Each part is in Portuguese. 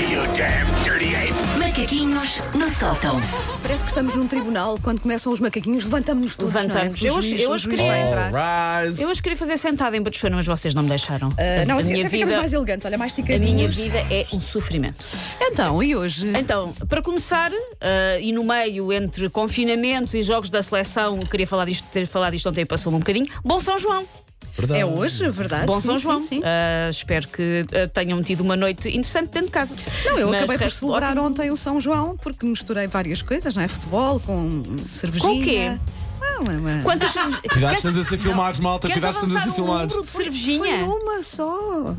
you damn dirty ape! Macaquinhos no sótão. Parece que estamos num tribunal. Quando começam os macaquinhos, levantamos-nos todos. Levantamos. Não é? Eu hoje- eu queria-. Rise. Eu hoje queria fazer sentada em Batuchana, mas vocês não me deixaram. Ah, não, a, assim, minha até ficamos vida, mais elegantes. Olha, mais a esticadinhos. minha vida é um sofrimento. Então, e hoje? Então, para começar, ah, e no meio entre confinamentos e jogos da seleção, eu queria falar disto, ter falado disto ontem, passou-me um bocadinho. Bom São João! Verdade. É hoje, verdade? Bom Sim, São sim, João! sim. Ah, espero que ah, tenham tido uma noite interessante dentro de casa. Não, eu Mas acabei por celebrar ótimo. ontem o São João porque misturei várias coisas, não é? Futebol com cervejinha. Com o quê? É uma... Quantas Cuidado, estamos a ser filmados, malta. Queres Cuidado, estamos a ser um filmados. número de Foi cervejinha? uma só.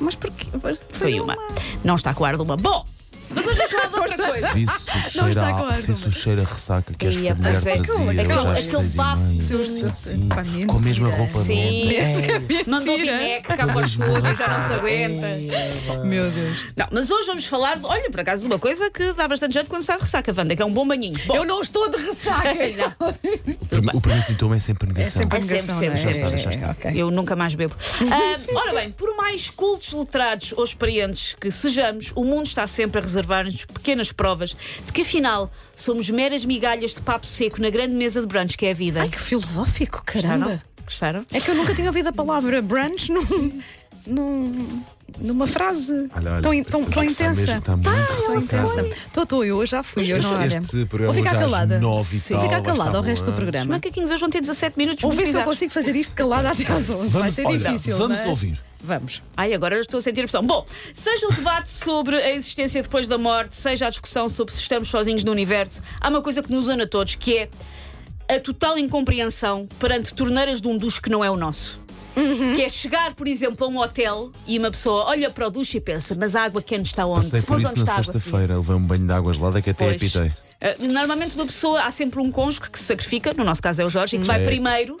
Mas porquê? Foi uma. Não está com ar de uma. Bom, mas hoje vamos falar de outra coisa. Visse o Não está a- com ar, visse o cheiro a ressaca que esta Ia, mulher é. trazia. Aquele- eu já às aquele seis e bafo meia. sim. Pá. Com a mesma roupa Sim. nova. Mandou Mentira. vineca, cá para o estúdio, já não se aguenta. Meu Deus. Não, mas hoje vamos falar, de, olha, por acaso, de uma coisa que dá bastante jeito quando sai de ressaca, Wanda, que é um bom banhinho. Bom, Eu não estou de ressaca. Não. O primeiro sintoma é sempre negação. sempre É sempre, negação, não é? já está, já está. É, ok. Eu nunca mais bebo. Ah, ora bem, por mais cultos, letrados ou experientes que sejamos, o mundo está sempre a reservar-nos pequenas provas de que afinal somos meras migalhas de papo seco na grande mesa de brunch que é a vida. Ai, que filosófico, Gostaram? caramba. Gostaram? É que eu nunca tinha ouvido a palavra brunch num, num- numa frase Olha, olha, tão, tão, tão intensa. está muito ressacada. intensa. Estou, estou, eu já fui. Eu não, olha. este programa Vou ficar calada. nove Sim. tal, Vou ficar vai calada ao resto do boa. Os programa. macaquinhos hoje vão ter 17 minutos. Vou ver se eu consigo fazer isto calada até às 11. Vai Vamos, ser olha, difícil. vamos mas- ouvir. Vamos. Ai, agora estou a sentir a pressão. Bom, seja o debate sobre a existência depois da morte, seja a discussão sobre se estamos sozinhos no universo, há uma coisa que nos une a todos, que é a total incompreensão perante torneiras de um duche que não é o nosso. Uhum. Que é chegar, por exemplo, a um hotel e uma pessoa olha para o duche e pensa: Mas a água quente está onde? Passei por Mas isso onde na está a água fria?" sexta-feira. Levei um banho de água gelada que até Pois. apitei. Uh, Normalmente uma pessoa há sempre um cônjuge que se sacrifica, no nosso caso é o Jorge, e que vai É. primeiro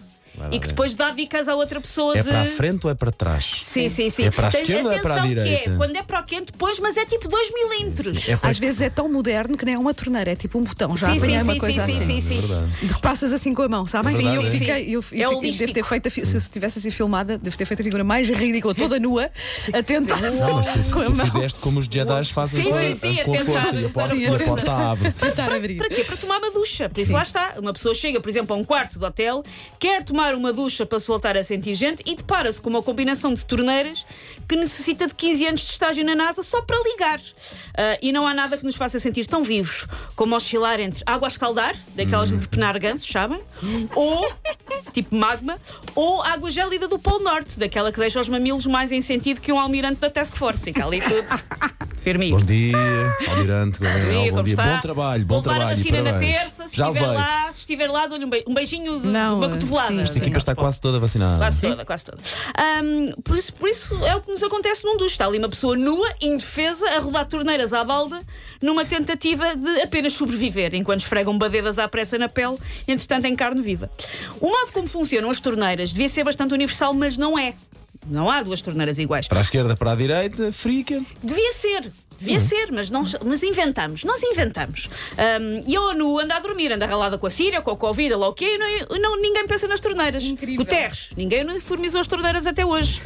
e que depois dá dicas à outra pessoa É de. para a frente ou é para trás? Sim, sim, sim. É para a Tens esquerda ou é para a atenção que direita? é, quando é para o quente, depois, mas é tipo 2 milímetros. É para Às vezes é tão moderno que nem é uma torneira, é tipo um botão. Já Sim, sim, uma sim, coisa sim, assim. sim, sim. É. De que passas assim com a mão, sabem? É e eu é. fiquei, eu, eu É fiquei- holístico. devo ter feito a, fi- se eu estivesse assim filmada, devo ter feito a figura mais ridícula, toda nua, a tentar Não, mas tu, com a mão fizeste como os Jedi fazem Sim, com, sim, sim, a com a tentar força e a porta, a e porta abre. tentar abrir. Para quê? Para tomar uma ducha. Por isso Sim. lá está. Uma pessoa chega, por exemplo, a um quarto de hotel, quer tomar uma ducha para se voltar a sentir gente e depara-se com uma combinação de torneiras que necessita de 15 anos de estágio na NASA só para ligar. Ah, e não há nada que nos faça sentir tão vivos como oscilar entre água a escaldar, daquelas de penar gansos, sabem? Ou, tipo magma, ou água gélida do Polo Norte, daquela que deixa os mamilos mais em sentido que um almirante da Task Force. Fica ali tudo firminho. Bom dia, Almirante, Gabriel. Bom como dia, bom trabalho, bom levar trabalho. a vacina na terça, se Já estiver levei. lá, se estiver lá, dou-lhe um, be- um beijinho de Não, uma cotovelada. sim, Esta equipa está quase toda vacinada. Quase toda, quase toda. Ahm, por, isso, por isso é o que nos acontece num duche. Está ali uma pessoa nua, indefesa, a rodar torneiras à balda, numa tentativa de apenas sobreviver, enquanto esfregam badedas à pressa na pele, entretanto em carne viva. O modo como funcionam as torneiras devia ser bastante universal, mas não é. Não há duas torneiras iguais. Para a esquerda, para a direita, frio e quente. Devia ser. Devia ser, mas, não, mas inventamos. Nós inventamos. Ahm, e a ONU anda a dormir, anda ralada com a Síria, com a Covid, lá o quê, e não, ninguém pensa nas torneiras. Incrível. Guterres, ninguém uniformizou as torneiras até hoje.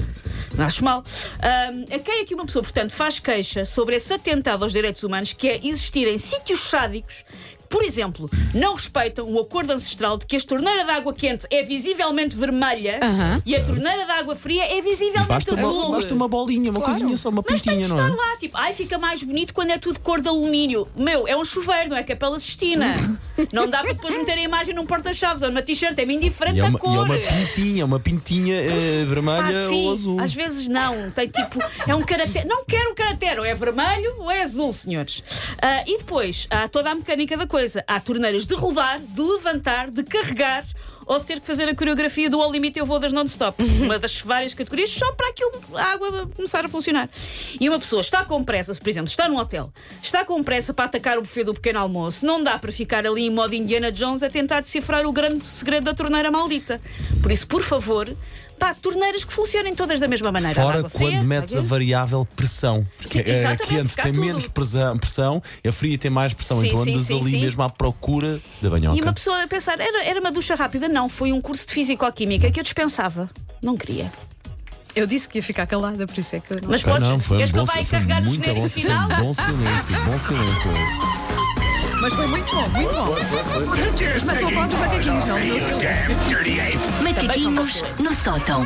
Não acho mal. Ahm, a quem é que uma pessoa, portanto, faz queixa sobre esse atentado aos direitos humanos que é existir em sítios sádicos por exemplo, não respeitam o acordo ancestral de que a torneira de água quente é visivelmente vermelha Aham. e a torneira de água fria é visivelmente Basta azul. uma, basta uma bolinha, uma Claro. coisinha só, uma Mas tem pintinha, de não estar é? lá, tipo, ai, fica mais bonito quando é tudo cor de alumínio. Meu, é um chuveiro, não é Capela Sistina. não dá para depois meter a imagem num porta-chaves ou numa t-shirt, é-me indiferente E é, a uma, cor. e é uma pintinha, uma pintinha eh, vermelha Ah, sim. ou azul. Às vezes não, tem tipo, é um caractere. Não quero um caractere, ou é vermelho ou é azul, senhores. Ah, e depois há toda a mecânica da coisa. Há torneiras de rodar, de levantar, de carregar ou de ter que fazer a coreografia do Ao Limite Eu Vou das Non-Stop. Uma das várias categorias, só para aquilo, a água começar a funcionar. E uma pessoa está com pressa, se, por exemplo, está num hotel, está com pressa para atacar o buffet do pequeno almoço, não dá para ficar ali em modo Indiana Jones a tentar decifrar o grande segredo da torneira maldita. Por isso, por favor, Pá, torneiras que funcionem todas da mesma maneira. Fora quando fria, metes a variável pressão. Sim, é, é a quente tem tudo. menos pressão, pressão, a fria tem mais pressão. Sim, então andas sim, ali mesmo à procura da banhoca. E uma pessoa a pensar, era, era uma ducha rápida? Não, foi um curso de Físico-Química que eu dispensava. Não queria. Eu disse que ia ficar calada, por isso é que eu não. Mas podes, não, foi um bom, carregar foi muito bom, foi um bom silêncio, bom silêncio esse. Mas foi muito bom, muito bom. Mas estou falando de macaquinhos, não. Macaquinhos no sótão.